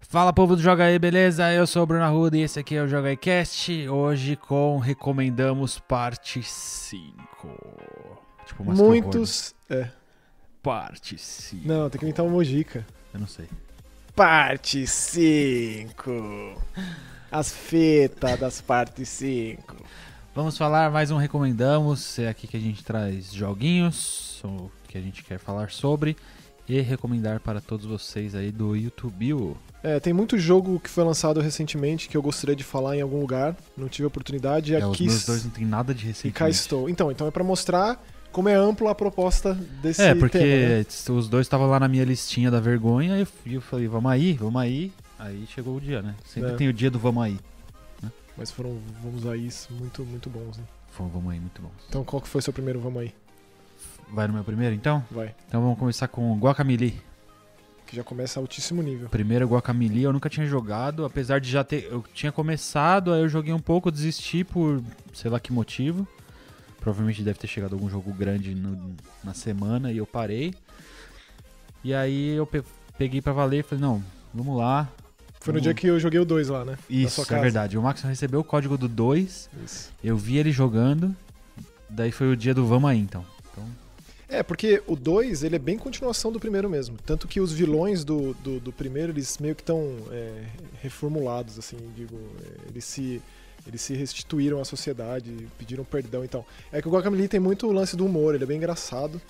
Fala povo do Joga aí, beleza? Eu sou o Bruno Arruda e esse aqui é o Joga aí Cast. Hoje com Recomendamos Parte 5. Tipo, umas Muitos. É. Parte 5. Não, tem que inventar uma mojica. Eu não sei. Parte 5. As fitas das partes 5. Vamos falar mais um Recomendamos. É aqui que a gente traz joguinhos o que a gente quer falar sobre e recomendar para todos vocês aí do YouTube. É, tem muito jogo que foi lançado recentemente que eu gostaria de falar em algum lugar. Não tive oportunidade. E É, os aqui meus dois não tem nada de e recente. cá estou. Então, então é pra mostrar como é ampla a proposta desse É, porque tema. né? os dois estavam lá na minha listinha da vergonha e eu, e eu falei, vamos aí, vamos aí. Aí chegou o dia, né? Sempre É. tem o dia do vamos aí. Mas foram vamos aí muito, muito bons. Né? Foi um vamos aí muito bom. Então qual que foi seu primeiro vamos aí? Vai no meu primeiro, então? Vai. Então vamos começar com Guacamole. Que já começa altíssimo nível. Primeiro Guacamole eu nunca tinha jogado, apesar de já ter... Eu tinha começado, aí eu joguei um pouco, desisti por sei lá que motivo. Provavelmente deve ter chegado algum jogo grande no- na semana e eu parei. E aí eu pe- peguei pra valer e falei, não, vamos lá. Foi no dia que eu joguei o 2 lá, né? Isso, é verdade. O Max recebeu o código do 2, Isso. eu vi ele jogando, daí foi o dia do vamos aí, então. Então, É, porque o 2, ele é bem continuação do primeiro mesmo. Tanto que os vilões do, do, do primeiro, eles meio que estão é, reformulados, assim, digo. é, eles se, eles se restituíram à sociedade, pediram perdão então. É que o Guacamole tem muito o lance do humor, ele é bem engraçado.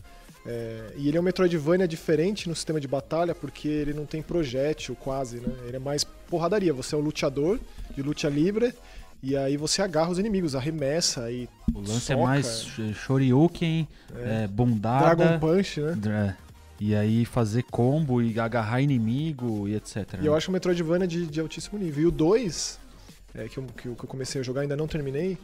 é, e ele é um Metroidvania diferente no sistema de batalha, porque ele não tem projétil quase, né? Ele é mais porradaria. Você é um luteador de luta livre, e aí você agarra os inimigos, arremessa e o lance Soca, é mais sh- shoryuken, é, é, bundada, Dragon Punch, né? dra- e aí fazer combo e agarrar inimigo e etc. E eu acho o Metroidvania de, de altíssimo nível. E o 2, é, que, eu, que eu comecei a jogar, ainda não terminei,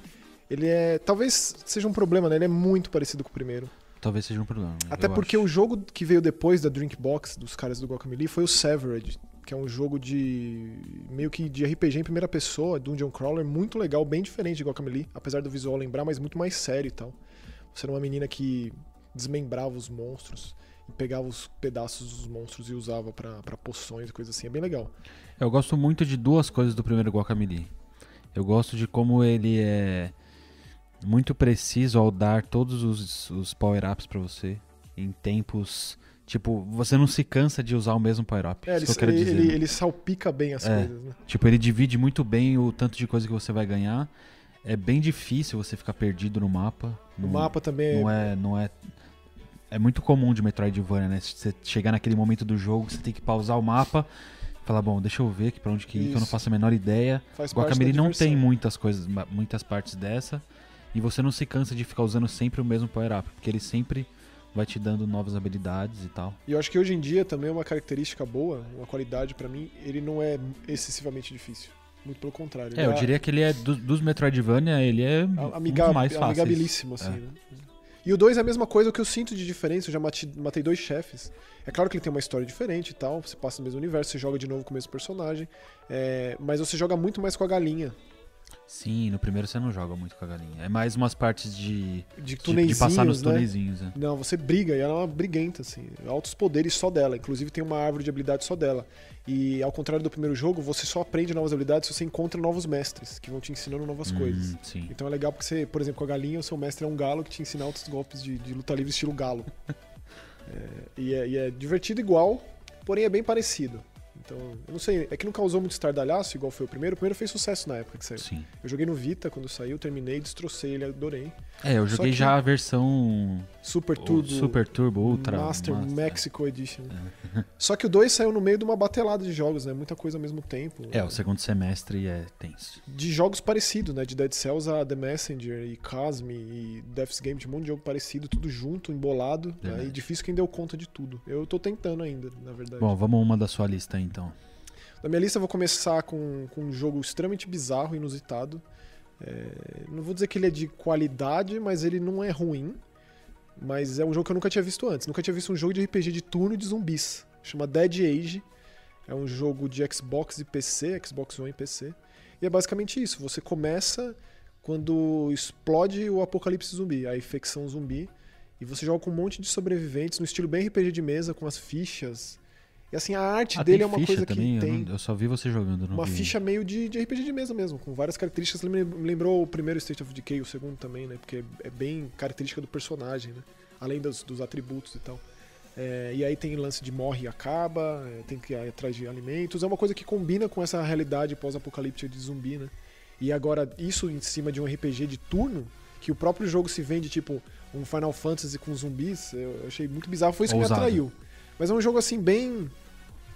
ele é. Talvez seja um problema, né? Ele é muito parecido com o primeiro. Talvez seja um problema. Até porque acho. o jogo que veio depois da Drinkbox, dos caras do Guacamole, foi o Severed, que é um jogo de. meio que de RPG em primeira pessoa, Dungeon Crawler, muito legal, bem diferente de Guacamole, apesar do visual lembrar, mas muito mais sério e tal. Você era uma menina que desmembrava os monstros e pegava os pedaços dos monstros e usava pra poções e coisas assim. É bem legal. Eu gosto muito de duas coisas do primeiro Guacamole. Eu gosto de como ele é muito preciso ao dar todos os, os power-ups pra você em tempos. Tipo, você não se cansa de usar o mesmo power-up. É, ele, que ele, dizer. ele, né? ele salpica bem as É. coisas, né? Tipo, ele divide muito bem o tanto de coisa que você vai ganhar. É bem difícil você ficar perdido no mapa. O Não- mapa também não é, não é. É muito comum de Metroidvania, né? Você chegar naquele momento do jogo, você tem que pausar o mapa, falar, bom, deixa eu ver aqui pra onde que ir, que eu não faço a menor ideia. faz Guacamole da não diversão. tem muitas coisas, muitas partes dessa, e você não se cansa de ficar usando sempre o mesmo power up, porque ele sempre vai te dando novas habilidades e tal. E eu acho que hoje em dia também é uma característica boa, uma qualidade pra mim, ele não é excessivamente difícil. Muito pelo contrário. É, eu diria que ele é do- dos Metroidvania, ele é um amiga- mais fáceis. amigabilíssimo, assim, É. né? E o 2 é a mesma coisa, o que eu sinto de diferença, eu já matei, matei dois chefes. É claro que ele tem uma história diferente e tal, você passa no mesmo universo, você joga de novo com o mesmo personagem, é, mas você joga muito mais com a galinha. Sim, no primeiro você não joga muito com a galinha. É mais umas partes de, De de, de passar nos né? né? Não, você briga e ela é uma briguenta, assim. Altos poderes só dela. Inclusive tem uma árvore de habilidade só dela. E ao contrário do primeiro jogo, você só aprende novas habilidades se você encontra novos mestres que vão te ensinando novas coisas. Hum, sim. Então é legal porque você, por exemplo, com a galinha, o seu mestre é um galo que te ensina altos golpes de, de luta livre estilo galo. É, e, é, e é divertido igual, porém é bem parecido. Então, eu não sei, é que não causou muito estardalhaço igual foi o primeiro. O primeiro fez sucesso na época que saiu. Sim. Eu joguei no Vita quando saiu, terminei, destrocei ele, adorei. É, eu joguei já a versão Super Turbo. Super Turbo Ultra Master, Master. Mexico Edition. Só que o 2 saiu no meio de uma batelada de jogos, né? Muita coisa ao mesmo tempo. É, o segundo semestre é tenso. De jogos parecidos, né? De Dead Cells a The Messenger e Cosme e Death's Game, de um monte de jogo parecido, tudo junto, embolado. Verdade. Aí difícil quem deu conta de tudo. Eu tô tentando ainda, na verdade. Bom, vamos uma da sua lista aí, então. Na minha lista eu vou começar com, com um jogo extremamente bizarro, inusitado. É, não vou dizer que ele é de qualidade, mas ele não é ruim. Mas é um jogo que eu nunca tinha visto antes. Nunca tinha visto um jogo de RPG de turno de zumbis. Chama Dead Age. É um jogo de Xbox e PC, Xbox One e PC. E é basicamente isso. Você começa quando explode o apocalipse zumbi, a infecção zumbi. E você joga com um monte de sobreviventes, no estilo bem RPG de mesa, com as fichas. E assim, a arte Ah, dele é uma coisa também? que Eu, tem não- eu só vi você jogando, não uma vi. ficha meio de, de RPG de mesa mesmo, com várias características. Me lem- me lembrou o primeiro State of Decay, o segundo também, né? Porque é bem característica do personagem, né? Além dos, dos atributos e tal. É, e aí tem lance de morre e acaba, é, tem que ir atrás de alimentos. É uma coisa que combina com essa realidade pós-apocalíptica de zumbi, né? E agora, isso em cima de um RPG de turno, que o próprio jogo se vende tipo um Final Fantasy com zumbis, eu achei muito bizarro. Foi isso que Ousado. me atraiu. Mas é um jogo assim, bem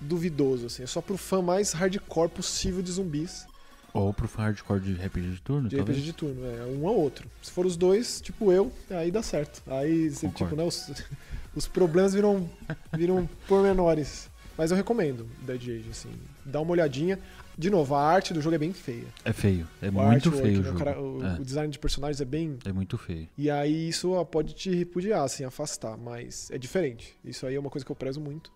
duvidoso, assim. É só pro fã mais hardcore possível de zumbis. Ou pro hardcore de RPG de turno, De talvez. RPG de turno, é um ou outro. Se for os dois, tipo eu, aí dá certo. Aí, você, tipo, né, os, os problemas viram, viram pormenores. Mas eu recomendo Dead Age, assim. Dá uma olhadinha. De novo, a arte do jogo é bem feia. É feio. É O muito feio o né, jogo. cara- o, é. o design de personagens é bem. é muito feio. E aí isso pode te repudiar, assim, afastar. Mas é diferente. Isso aí é uma coisa que eu prezo muito.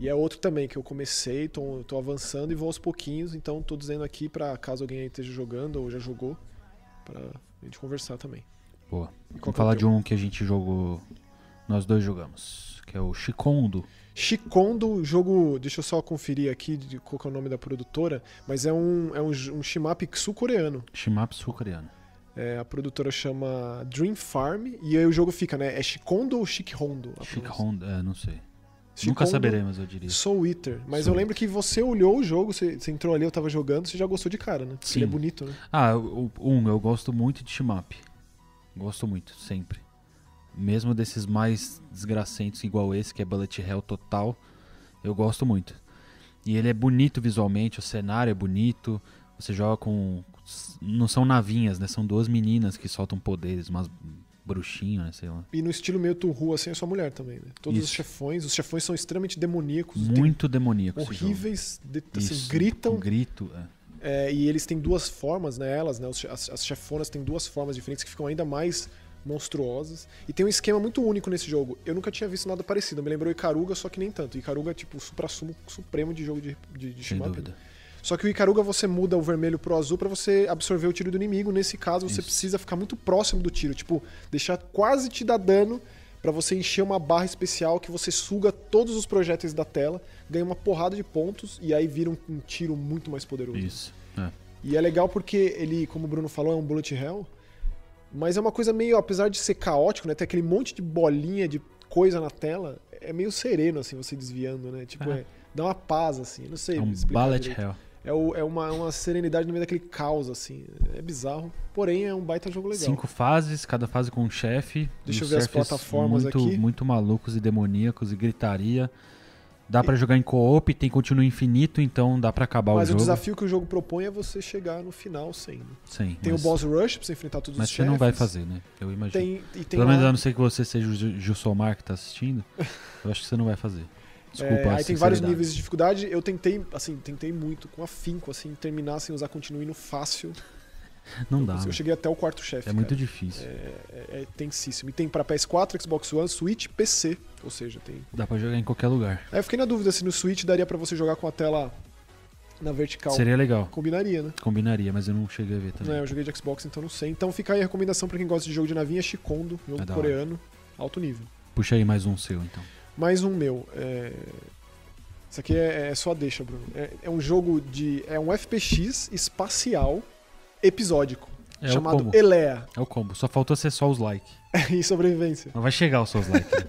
E é outro também que eu comecei, tô, tô avançando e vou aos pouquinhos. Então tô dizendo aqui pra caso alguém aí esteja jogando ou já jogou, pra gente conversar também. Boa. Vamos é falar de um que a gente jogou. Nós dois jogamos. Que é o Shikondo. Shikondo, jogo. Deixa eu só conferir aqui de qual que é o nome da produtora, mas é um, é um, um shmup sul-coreano. Shimap sul-coreano. É, a produtora chama Dream Farm e aí o jogo fica, né? É Shikondo ou Shikhondo? a? Shikondo, é, não sei. Shikondo Nunca saberemos, eu diria. Soul Eater. Mas Soul eu lembro que você olhou o jogo, você, você entrou ali, eu tava jogando, você já gostou de cara, né? Sim. Ele é bonito, né? Ah, o- um, eu gosto muito de Shimap. Gosto muito, sempre. Mesmo desses mais desgracentos igual esse, que é Bullet Hell total, eu gosto muito. E ele é bonito visualmente, o cenário é bonito. Você joga com. Não são navinhas, né? São duas meninas que soltam poderes, umas bruxinhos, né? Sei lá. E no estilo meio Turru, assim, é sua mulher também, né? Todos os Isso. chefões, os chefões são extremamente demoníacos, Muito demoníaco. esse jogo. horríveis, de- assim, gritam. com grito, é. É, e eles têm duas formas, né? Elas, né? os As, as chefonas têm duas formas diferentes que ficam ainda mais monstruosas. E tem um esquema muito único nesse jogo. Eu nunca tinha visto nada parecido. Me lembrou Icaruga, só que nem tanto. Icaruga é tipo o supra-sumo supremo de jogo de, de, de Sem dúvida. né? Só que o Icaruga você muda o vermelho pro azul pra você absorver o tiro do inimigo. Nesse caso, você Isso. precisa ficar muito próximo do tiro. Tipo, deixar quase te dar dano pra você encher uma barra especial que você suga todos os projéteis da tela, ganha uma porrada de pontos e aí vira um, um tiro muito mais poderoso. Isso. É. E é legal porque ele, como o Bruno falou, é um bullet hell. Mas é uma coisa meio, apesar de ser caótico, né? Ter aquele monte de bolinha de coisa na tela, é meio sereno, assim, você desviando, né? Tipo, É. é, dá uma paz, assim. Não sei É um Bullet direito. Hell. É, o- é uma, uma serenidade no meio daquele caos, assim. É bizarro. Porém, é um baita jogo legal. Cinco fases, cada fase com um chefe. Deixa eu ver as plataformas muito, aqui. Muito malucos e demoníacos e gritaria. Dá pra jogar em co-op, tem continuo infinito, então dá pra acabar Mas o o, jogo. desafio que o jogo propõe é você chegar no final sem. né? Sim, Tem mas, o boss rush pra você enfrentar todos Mas os você chefes. não vai fazer, né? Eu imagino. Tem, tem Pelo menos a não ser que você seja o Ju- Jussomar que tá assistindo, eu acho que você não vai fazer. Desculpa, É, aí tem vários níveis de dificuldade. Eu tentei, assim, tentei muito, com afinco, assim, terminar sem usar continue no fácil. Não eu, dá. eu cheguei até o quarto chefe. É muito cara. difícil. É, é, é tensíssimo. E tem pra PS4, Xbox One, Switch, PC. Ou seja, tem. Dá pra jogar em qualquer lugar. Aí eu fiquei na dúvida se no Switch daria pra você jogar com a tela na vertical. Seria legal. Combinaria, né? Combinaria, mas eu não cheguei a ver também. Não, eu joguei de Xbox, então não sei. Então fica aí a recomendação pra quem gosta de jogo de navinha, Shikondo, jogo É coreano, alto nível. Puxa aí mais um seu, então. Mais um meu. É... Isso aqui é, é só deixa, Bruno. É, é um jogo de. É um FPX espacial episódico. É o chamado combo. Elea. É o combo. Só faltou ser só os likes. em sobrevivência. Não vai chegar os seus likes. né?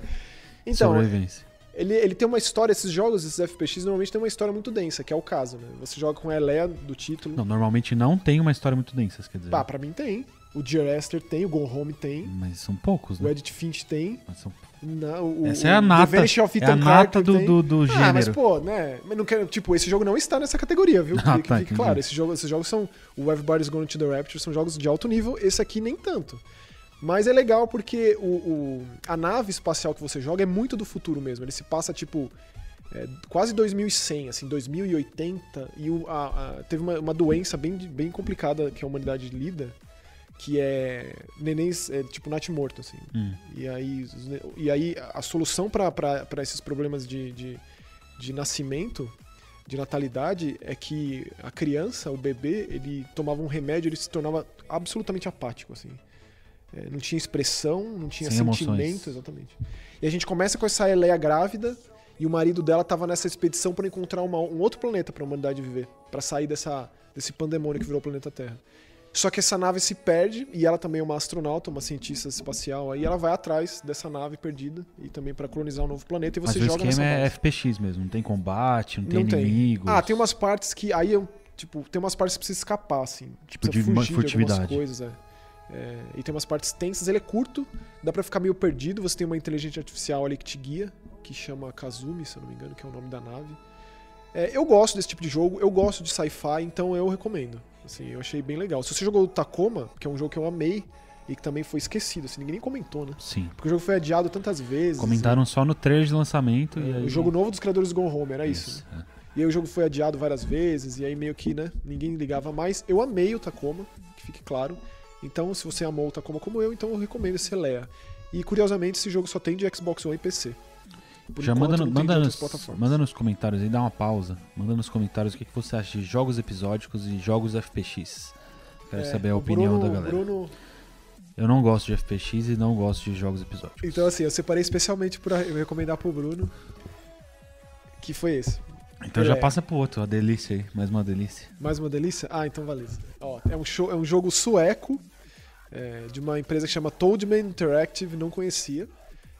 Então, Sobrevivência. ele, ele tem uma história, esses jogos, esses FPX, normalmente tem uma história muito densa, que é o caso, né? Você joga com a Elea do título. Não, normalmente não tem uma história muito densa, quer dizer. Bah, pra mim tem. O Dear Esther tem, o Go Home tem, Mas são poucos, o né? Edith Finch tem. Mas são- na- o, Essa é a The nata. Vanish of É a Ethan nata do, do, do Ah, mas gênero. pô, né? Mas não quero, tipo, esse jogo não está nessa categoria, viu? Ah, Que- que tá, entendi. claro, esse jogo, esses jogos são. O Everybody's Going to the Rapture são jogos de alto nível, esse aqui nem tanto. Mas é legal porque o, o- a nave espacial que você joga é muito do futuro mesmo. Ele se passa, tipo, é, quase 2100, assim, 2080. E o- a- a- teve uma, uma doença bem, bem complicada que a humanidade lida, que é nenéns, é, tipo, natimorto, assim. Hum. E aí, e aí a solução para esses problemas de, de, de nascimento, de natalidade, é que a criança, o bebê, ele tomava um remédio, ele se tornava absolutamente apático, assim. É, não tinha expressão, não tinha Sem sentimento, emoções. exatamente. E a gente começa com essa Eleia grávida, E o marido dela tava nessa expedição para encontrar uma- um outro planeta para a humanidade viver, para sair dessa, desse pandemônio que virou o planeta Terra. Só que essa nave se perde e ela também é uma astronauta, uma cientista espacial. Aí ela vai atrás dessa nave perdida e também para colonizar um novo planeta e Mas você o joga nessa esquema é. FPX mesmo, não tem combate, não tem Não inimigos. Ah, tem umas partes que aí eu, tipo, tem umas partes que precisa escapar assim, Tipo de fugir de furtividade. coisas, é. É, e tem umas partes tensas, ele é curto, dá pra ficar meio perdido, você tem uma inteligência artificial ali que te guia, que chama Kazumi, se eu não me engano, que é o nome da nave. É, eu gosto desse tipo de jogo, eu gosto de sci-fi, então eu recomendo. Assim, eu achei bem legal. Se você jogou o Tacoma, que é um jogo que eu amei e que também foi esquecido, assim, ninguém nem comentou, né? Sim. Porque o jogo foi adiado tantas vezes. Comentaram só no trailer de lançamento. e É, aí... O jogo novo dos criadores do Gone Home, era isso. né? é. E aí o jogo foi adiado várias vezes, e aí meio que, né, ninguém ligava mais. Eu amei o Tacoma, que fique claro. Então, se você amou o Tacoma como eu, então eu recomendo esse Lea. E curiosamente, esse jogo só tem de Xbox One e PC. Por Já enquanto, manda, no- manda, nos, manda nos comentários aí, dá uma pausa. Manda nos comentários o que, que você acha de jogos episódicos e jogos FPX. Quero É, saber a opinião Bruno- da galera. Bruno- Eu não gosto de FPX e não gosto de jogos episódicos. Então, assim, eu separei especialmente eu recomendar pro Bruno. Que foi esse. Então já é. passa pro outro, a delícia aí, mais uma delícia. Mais uma delícia? Ah, então valeu. Ó, é, um show, é um jogo sueco é, de uma empresa que chama Toadman Interactive, não conhecia.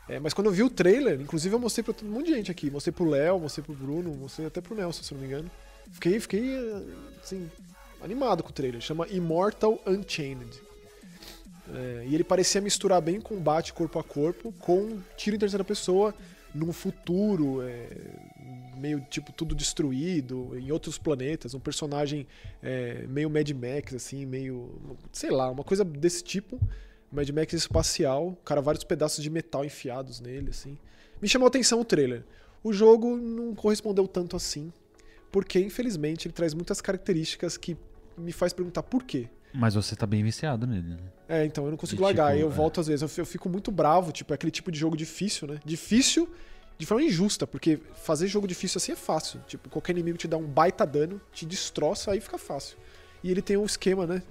É, mas quando eu vi o trailer, inclusive eu mostrei pra todo mundo de gente aqui. Mostrei pro Léo, mostrei pro Bruno, mostrei até pro Nelson, se não me engano. Fiquei, fiquei assim, animado com o trailer. Chama Immortal Unchained. É, e ele parecia misturar bem combate corpo a corpo com tiro em terceira pessoa num futuro é, meio tipo tudo destruído em outros planetas um personagem é, meio Mad Max assim meio sei lá uma coisa desse tipo Mad Max espacial cara vários pedaços de metal enfiados nele assim me chamou a atenção o trailer o jogo não correspondeu tanto assim porque infelizmente ele traz muitas características que me faz perguntar por quê Mas você tá bem viciado nele, né? é, então eu não consigo E, largar. tipo, eu é. volto às vezes. Eu fi- Eu fico muito bravo. Tipo, é aquele tipo de jogo difícil, né? Difícil de forma injusta, porque fazer jogo difícil assim é fácil. Tipo, qualquer inimigo te dá um baita dano, te destroça, aí fica fácil. E ele tem um esquema, né?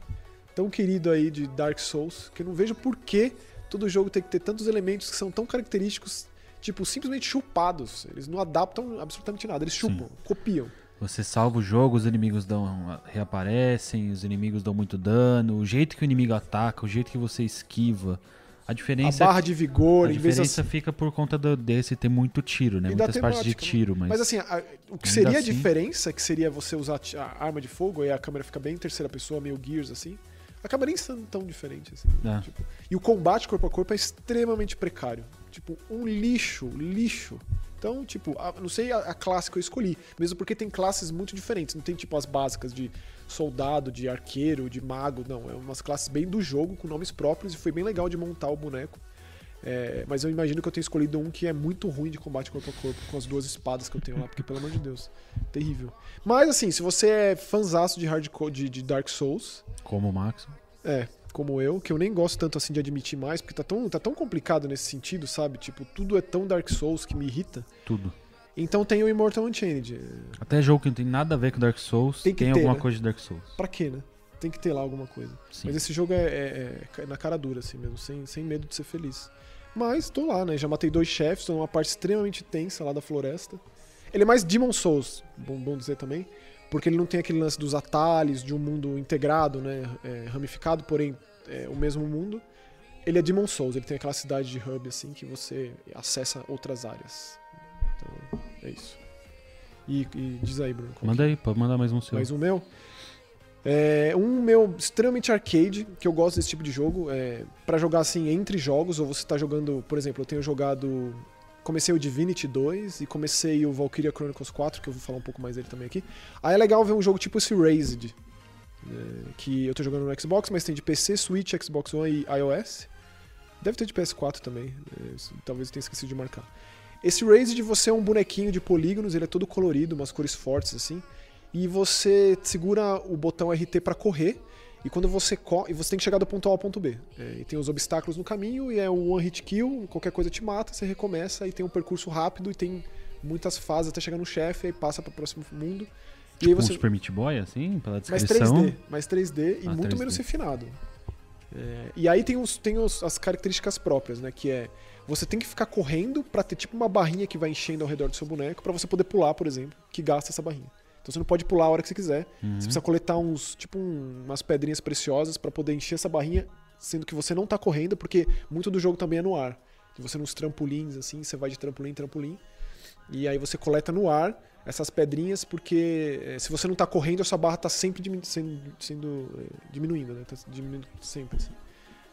Tão querido aí de Dark Souls, que eu não vejo por que todo jogo tem que ter tantos elementos que são tão característicos, tipo, simplesmente chupados. Eles não adaptam absolutamente nada, eles chupam, copiam. Você salva o jogo, os inimigos dão, reaparecem, os inimigos dão muito dano, o jeito que o inimigo ataca, o jeito que você esquiva. A A diferença, barra de vigor, a diferença fica por conta do, desse ter muito tiro, né? E Muitas partes de né? tiro, mas, Mas assim, a- o que seria a assim- diferença, que seria você usar a arma de fogo e a câmera fica bem em terceira pessoa, meio Gears assim, acaba nem sendo tão diferente assim. É. Tipo, e o combate corpo a corpo é extremamente precário. Tipo, um lixo, lixo. Então, tipo, a- não sei a, a classe que eu escolhi, mesmo porque tem classes muito diferentes. Não tem, tipo, as básicas de soldado, de arqueiro, de mago, não. É umas classes bem do jogo, com nomes próprios, e foi bem legal de montar o boneco. É, mas eu imagino que eu tenho escolhido um que é muito ruim de combate corpo a corpo, com as duas espadas que eu tenho lá, porque, pelo amor de Deus, terrível. Mas, assim, se você é fanzaço de, hardcore, de, de Dark Souls, como o Max. é, como eu, que eu nem gosto tanto assim de admitir mais, porque tá tão, tá tão complicado nesse sentido, sabe? Tipo, tudo é tão Dark Souls que me irrita. Tudo. Então tem o Immortal Unchained. Até jogo que não tem nada a ver com Dark Souls, Tem tem, ter, alguma né? coisa de Dark Souls. Pra quê, né? Tem que ter lá alguma coisa. Sim. Mas esse jogo é, é- é na cara dura, assim mesmo, sem, sem medo de ser feliz. Mas tô lá, né? Já matei dois chefes, tô numa parte extremamente tensa lá da floresta. Ele é mais Demon Souls, bom, bom dizer também, porque ele não tem aquele lance dos atalhos, de um mundo integrado, né? é, ramificado, porém é o mesmo mundo. Ele é Demon Souls, ele tem aquela cidade de hub, assim, que você acessa outras áreas. Então, é isso. E, e diz aí, Bruno. Manda aí, pode mandar mais um seu. mais um meu. É, um meu extremamente arcade, que eu gosto desse tipo de jogo, é, para jogar assim entre jogos, ou você tá jogando, por exemplo, eu tenho jogado. Comecei o Divinity 2 e comecei o Valkyria Chronicles 4, que eu vou falar um pouco mais dele também aqui. Aí é legal ver um jogo tipo esse Raised, é, que eu tô jogando no Xbox, mas tem de PC, Switch, Xbox One e iOS. Deve ter de PS4 também, é, talvez eu tenha esquecido de marcar. Esse Raised você é um bonequinho de polígonos, ele é todo colorido, umas cores fortes assim e você segura o botão RT para correr. E quando você corre, você tem que chegar do ponto A ao ponto B. É, e tem os obstáculos no caminho, e é um one hit kill, qualquer coisa te mata, você recomeça e tem um percurso rápido e tem muitas fases até chegar no chefe, aí passa para o próximo mundo. E aí Tipo você um Super Meat Boy, assim, pela mais descrição. 3D, mais 3D e Ah, muito 3D. menos refinado. É, e aí tem, os, tem os, as características próprias, né? Que é você tem que ficar correndo pra ter tipo uma barrinha que vai enchendo ao redor do seu boneco pra você poder pular, por exemplo, que gasta essa barrinha. Então você não pode pular a hora que você quiser. Uhum. Você precisa coletar uns, tipo, um- umas pedrinhas preciosas pra poder encher essa barrinha, sendo que você não tá correndo, porque muito do jogo também é no ar. E você nos trampolins, assim, você vai de trampolim em trampolim. E aí você coleta no ar essas pedrinhas, porque eh, se você não tá correndo, a sua barra tá sempre diminu- sendo, sendo, eh, diminuindo, né? Tá diminuindo sempre, assim.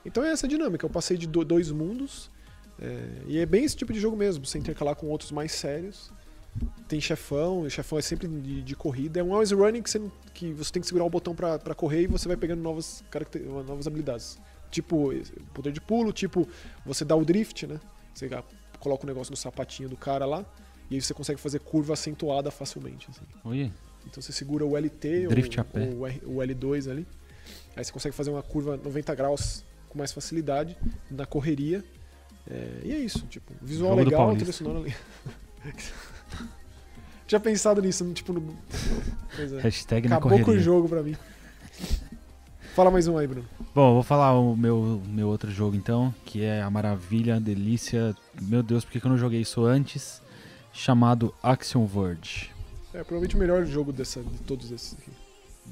Então é essa dinâmica. Eu passei de do- dois mundos. eh, e é bem esse tipo de jogo mesmo. Você intercalar com outros mais sérios. Tem chefão, o chefão é sempre de, de corrida. É um always running que você, que você tem que segurar o botão pra, pra correr e você vai pegando novas, novas habilidades. Tipo, poder de pulo, tipo, você dá o drift, né? Você coloca o negócio no sapatinho do cara lá. E aí você consegue fazer curva acentuada facilmente. assim. Oi. Então você segura o LT Drift ou, ou o R- o L2 ali. Aí você consegue fazer uma curva 90 graus com mais facilidade na correria. É, e é isso, tipo, visual Jogo legal, trilha sonora legal. Já pensado nisso, tipo, no, pois é. Hashtag na acabou com o correria. jogo pra mim. Fala mais um aí, Bruno. Bom, vou falar o meu, meu outro jogo então, que é a maravilha, a delícia. Meu Deus, por que eu não joguei isso antes? Chamado Action Verge. É provavelmente o melhor jogo dessa, de todos esses aqui.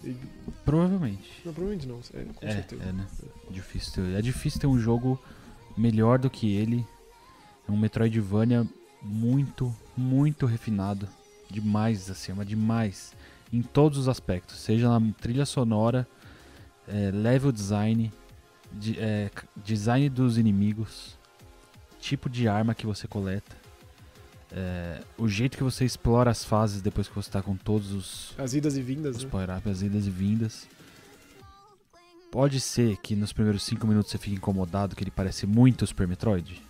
E- Provavelmente. não, provavelmente não, é, com É, certeza. é, né? Difícil ter, é difícil ter um jogo melhor do que ele. É um Metroidvania muito, muito refinado. Demais, assim, mas demais. Em todos os aspectos. Seja na trilha sonora, é, level design, de- é, design dos inimigos, tipo de arma que você coleta. é, o jeito que você explora as fases depois que você tá com todos os, As idas e vindas, os né? power-ups, as idas e vindas. Pode ser que nos primeiros 5 minutos você fique incomodado, que ele parece muito Super Metroid.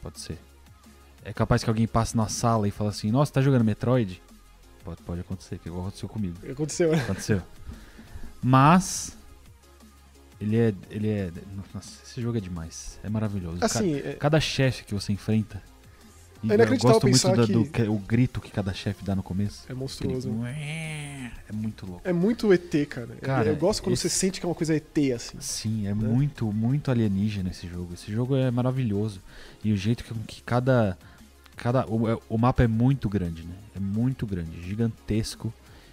Pode ser. É capaz que alguém passe na sala e fale assim, nossa, tá jogando Metroid? Pode, pode acontecer, que igual aconteceu comigo. Aconteceu, né? Aconteceu. Mas. Ele é. Ele é. Nossa, esse jogo é demais. É maravilhoso. Assim, é, Cada chefe que você enfrenta. É eu gosto muito da- que- do que- o grito que cada chefe dá no começo. é monstruoso. né? É muito louco. É muito ET, cara. Cara, eu gosto quando esse- você sente que é uma coisa ET, assim. Sim, é muito, muito alienígena esse jogo. Esse jogo é maravilhoso. E o jeito que, que cada. Cada o, é- o mapa é muito grande, né? É muito grande, gigantesco.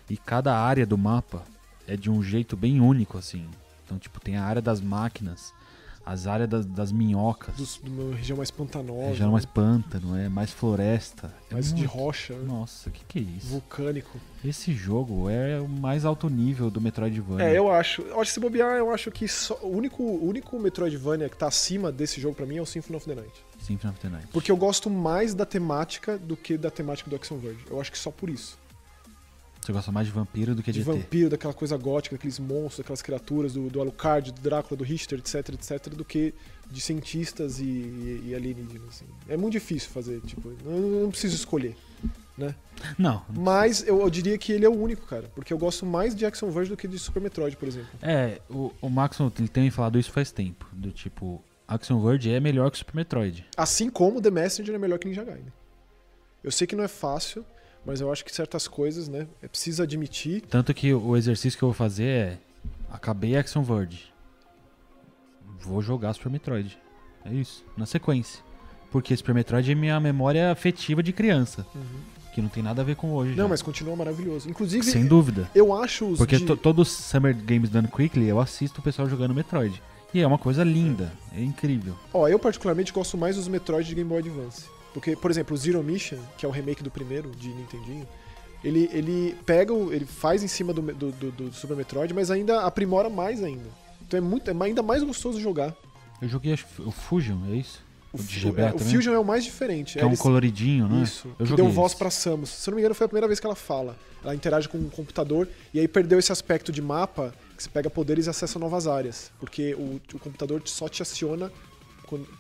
E cada área do mapa é de um jeito bem único, assim. Então, tipo, tem a área das máquinas, as áreas das, das minhocas. Dos, de uma região mais pantanosa. já é mais né? pântano, é mais floresta. É mais de muito- rocha, né? Nossa, que que é isso? vulcânico. Esse jogo é o mais alto nível do Metroidvania. É, eu acho. Eu acho que se bobear, eu acho que só, o, único, o único Metroidvania que tá acima desse jogo pra mim é o Symphony of the Night. Symphony of the Night. Porque eu gosto mais da temática do que da temática do Action Verge. Eu acho que só por isso. Você gosta mais de vampiro do que de, De vampiro, daquela coisa gótica, daqueles monstros, daquelas criaturas, do, do Alucard, do Drácula, do Richter, etc, etc, do que de cientistas e, e, e alienígenas. assim. É muito difícil fazer, tipo, eu não, preciso escolher. Não, Mas eu, eu diria que ele é o único, cara. Porque eu gosto mais de Action Verge do que de Super Metroid, por exemplo. É, o, o Maxon ele tem falado isso faz tempo. Do tipo, Action Verge é melhor que o Super Metroid. Assim como The Messenger é melhor que Ninja Gaiden. Eu sei que não é fácil, mas eu acho que certas coisas, né, é preciso admitir. Tanto que o exercício que eu vou fazer é. Acabei Action Verge. Vou jogar Super Metroid. É isso, na sequência. Porque Super Metroid é minha memória afetiva de criança. Que não tem nada a ver com hoje. Não, já. mas continua maravilhoso. Inclusive, Sem dúvida. eu acho os Porque de- to- todos os Summer Games Done Quickly eu assisto o pessoal jogando Metroid. E é uma coisa linda, é incrível. Ó, eu particularmente gosto mais dos Metroid de Game Boy Advance. Porque, por exemplo, o Zero Mission, que é o remake do primeiro, de Nintendinho, ele, ele pega, o- ele faz em cima do, do, do- do Super Metroid, mas ainda aprimora mais ainda. Então é, muito, é ainda mais gostoso jogar. Eu joguei acho, o Fusion, é isso? O, O Digibet é, o? Fusion é o mais diferente. Que é um eles- coloridinho, né? Isso, Eu que deu voz pra Samus. Se eu não me engano, foi a primeira vez que ela fala. Ela interage com um computador e aí perdeu esse aspecto de mapa que você pega poderes e acessa novas áreas. Porque o, o computador só te aciona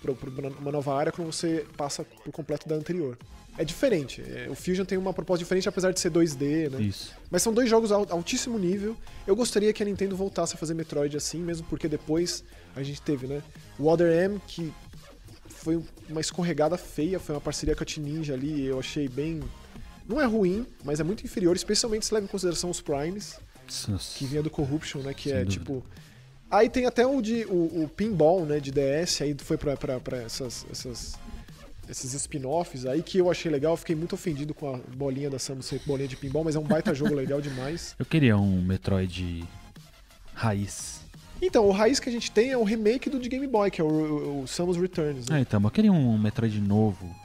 pra uma nova área quando você passa por completo da anterior. É diferente. é, o Fusion tem uma proposta diferente, apesar de ser 2D, né? Isso. Mas são dois jogos al- altíssimo nível. Eu gostaria que a Nintendo voltasse a fazer Metroid assim, mesmo porque depois a gente teve, né? O Other M, que foi uma escorregada feia, foi uma parceria com a Team Ninja ali, eu achei bem. Não é ruim, mas é muito inferior, especialmente se leva em consideração os Primes, Nossa. que vinha do Corruption, né? Que Sem é dúvida. tipo. Aí tem até o de o, o Pinball, né, de DS, aí foi pra, pra, pra essas, essas, esses spin-offs aí que eu achei legal. Fiquei muito ofendido com a bolinha da Samus bolinha de pinball, mas é um baita jogo legal demais. Eu queria um Metroid raiz. Então, o raiz que a gente tem é o remake do de Game Boy, que é o, o, o Samus Returns. Né? Ah, então, eu queria um Metroid novo,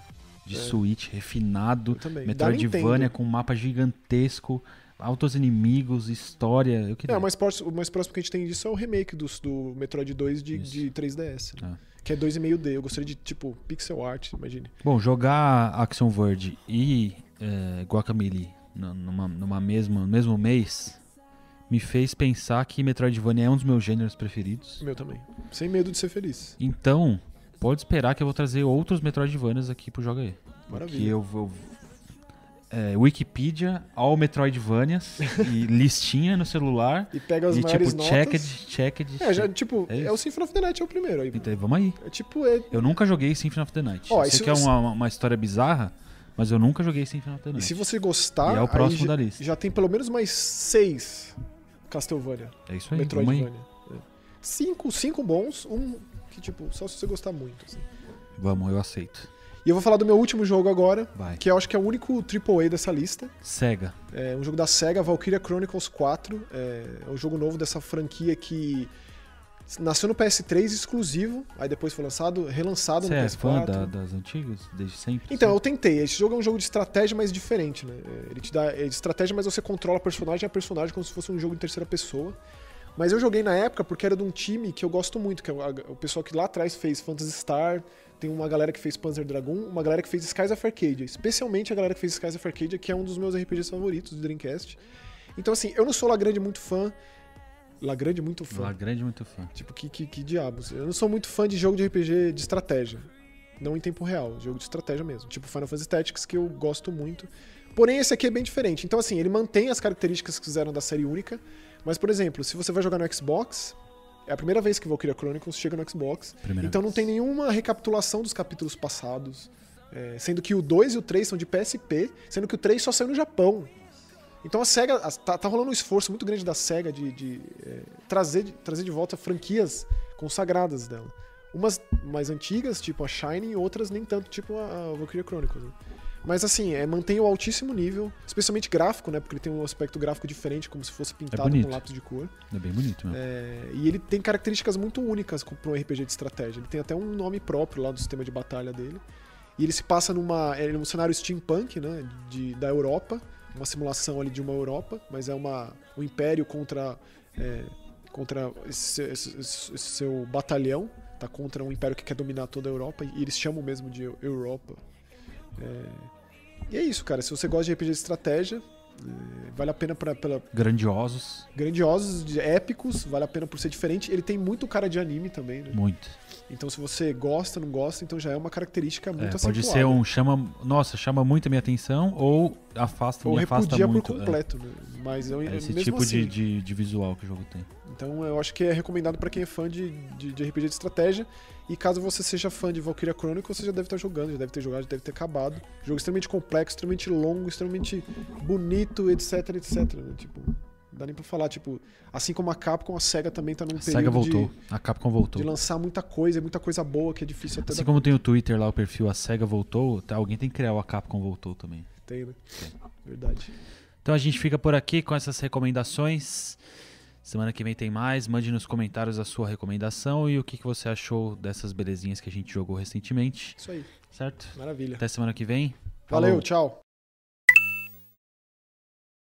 de É. Switch, refinado. Eu Metroidvania com um mapa gigantesco, altos inimigos, história. Eu queria. É, o mais, próximo, o mais próximo que a gente tem disso é o remake do, do Metroid 2 de, de 3DS. né? Ah. Que é 2,5D. Eu gostaria de, tipo, pixel art, imagine. Bom, jogar Action Verge e é, numa, numa mesma, no mesmo mês me fez pensar que Metroidvania é um dos meus gêneros preferidos. Meu também. Sem medo de ser feliz. Então, pode esperar que eu vou trazer outros Metroidvanias aqui pro Joga aí. Que Maravilha. eu vou. É, Wikipedia, all Metroidvanias e listinha no celular. E pega as e maiores tipo, notas. checked, checked. É, já, tipo, É é, o Symphony of the Night é o primeiro aí. Então vamos aí. É tipo, é, Eu nunca joguei Symphony of the Night. Ó, eu e sei se que é você- uma, uma história bizarra, mas eu nunca joguei Symphony of the E Night. se você gostar, E é o aí próximo já, da lista. já tem pelo menos mais seis Castlevania, É isso aí, aí. Metroidvania. É. Cinco, cinco bons, um que, tipo, só se você gostar muito. assim. Vamos, eu aceito. E eu vou falar do meu último jogo agora, Vai. que eu acho que é o único AAA dessa lista. Sega. É um jogo da SEGA, Valkyria Chronicles 4. É, é um jogo novo dessa franquia que nasceu no PS3 exclusivo, aí depois foi lançado, relançado Você no é PS4. fã da- das antigas? Desde sempre? Então, eu tentei. Esse jogo é um jogo de estratégia, mas diferente, né? É, Ele te dá é de estratégia, mas você controla a personagem a personagem como se fosse um jogo em terceira pessoa. Mas eu joguei na época porque era de um time que eu gosto muito, que é o pessoal que lá atrás fez Phantasy Star, tem uma galera que fez Panzer Dragoon, uma galera que fez Skies of Arcadia, especialmente a galera que fez Skies of Arcadia, que é um dos meus RPGs favoritos do Dreamcast. Então, assim, eu não sou Lagrande muito fã. Lagrande muito fã. Lá grande, muito fã. Tipo, que, que, que diabos. Eu não sou muito fã de jogo de RPG de estratégia. Não em tempo real, jogo de estratégia mesmo. Tipo Final Fantasy Tactics, que eu gosto muito. Porém, esse aqui é bem diferente. Então, assim, ele mantém as características que fizeram da série única. Mas, por exemplo, se você vai jogar no Xbox, é a primeira vez que Valkyria Chronicles chega no Xbox. Primeira então não vez. tem nenhuma recapitulação dos capítulos passados. É, sendo que o 2 e o 3 são de PSP, sendo que o 3 só saiu no Japão. Então a SEGA. a- Tá, tá rolando um esforço muito grande da SEGA de, de, é, trazer, de trazer de volta franquias consagradas dela. Umas mais antigas, tipo a Shining, e outras nem tanto, tipo a, a Valkyria Chronicles. né? Mas assim, é, mantém o altíssimo nível, especialmente gráfico, né? Porque ele tem um aspecto gráfico diferente, como se fosse pintado com bonito. lápis de cor. É bem bonito mesmo. É, e ele tem características muito únicas para um RPG de estratégia. Ele tem até um nome próprio lá do sistema de batalha dele. E ele se passa numa, é num cenário steampunk, né, de, da Europa, uma simulação ali de uma Europa, mas é uma um império contra é, contra esse- esse- esse seu batalhão, tá contra um império que quer dominar toda a Europa e eles chamam mesmo de Europa. É, e é isso, cara. Se você gosta de RPG de estratégia, é, vale a pena pra, pela, Grandiosos, grandiosos, de- épicos, vale a pena por ser diferente. Ele tem muito cara de anime também, né? muito. Então se você gosta, não gosta, então já é uma característica É, muito pode acentuada. ser um chama, nossa, chama muito a minha atenção ou afasta, Ou me afasta repudia por muito. é. completo, né? Mas eu, É esse tipo assim, de, de, de visual que o jogo tem. Então eu acho que é recomendado pra quem é fã de, de, de RPG de estratégia. E caso você seja fã de Valkyria Chronicles, você já deve estar jogando, já deve ter jogado, já deve ter acabado. Jogo extremamente complexo, extremamente longo, extremamente bonito, etc, etc. né? Tipo, não dá nem pra falar, tipo, assim como a Capcom, a SEGA também tá num A SEGA período voltou, de, a Capcom voltou. de lançar muita coisa, muita coisa boa que é difícil até Assim como tem o Twitter lá, o perfil A SEGA voltou, tá, alguém tem que criar o A Capcom voltou também. Tem, né? Verdade. Então a gente fica por aqui com essas recomendações. Semana que vem tem mais. Mande nos comentários a sua recomendação e o que, que você achou dessas belezinhas que a gente jogou recentemente. Isso aí. Certo? Maravilha. Até semana que vem. Valeu, Falou. tchau.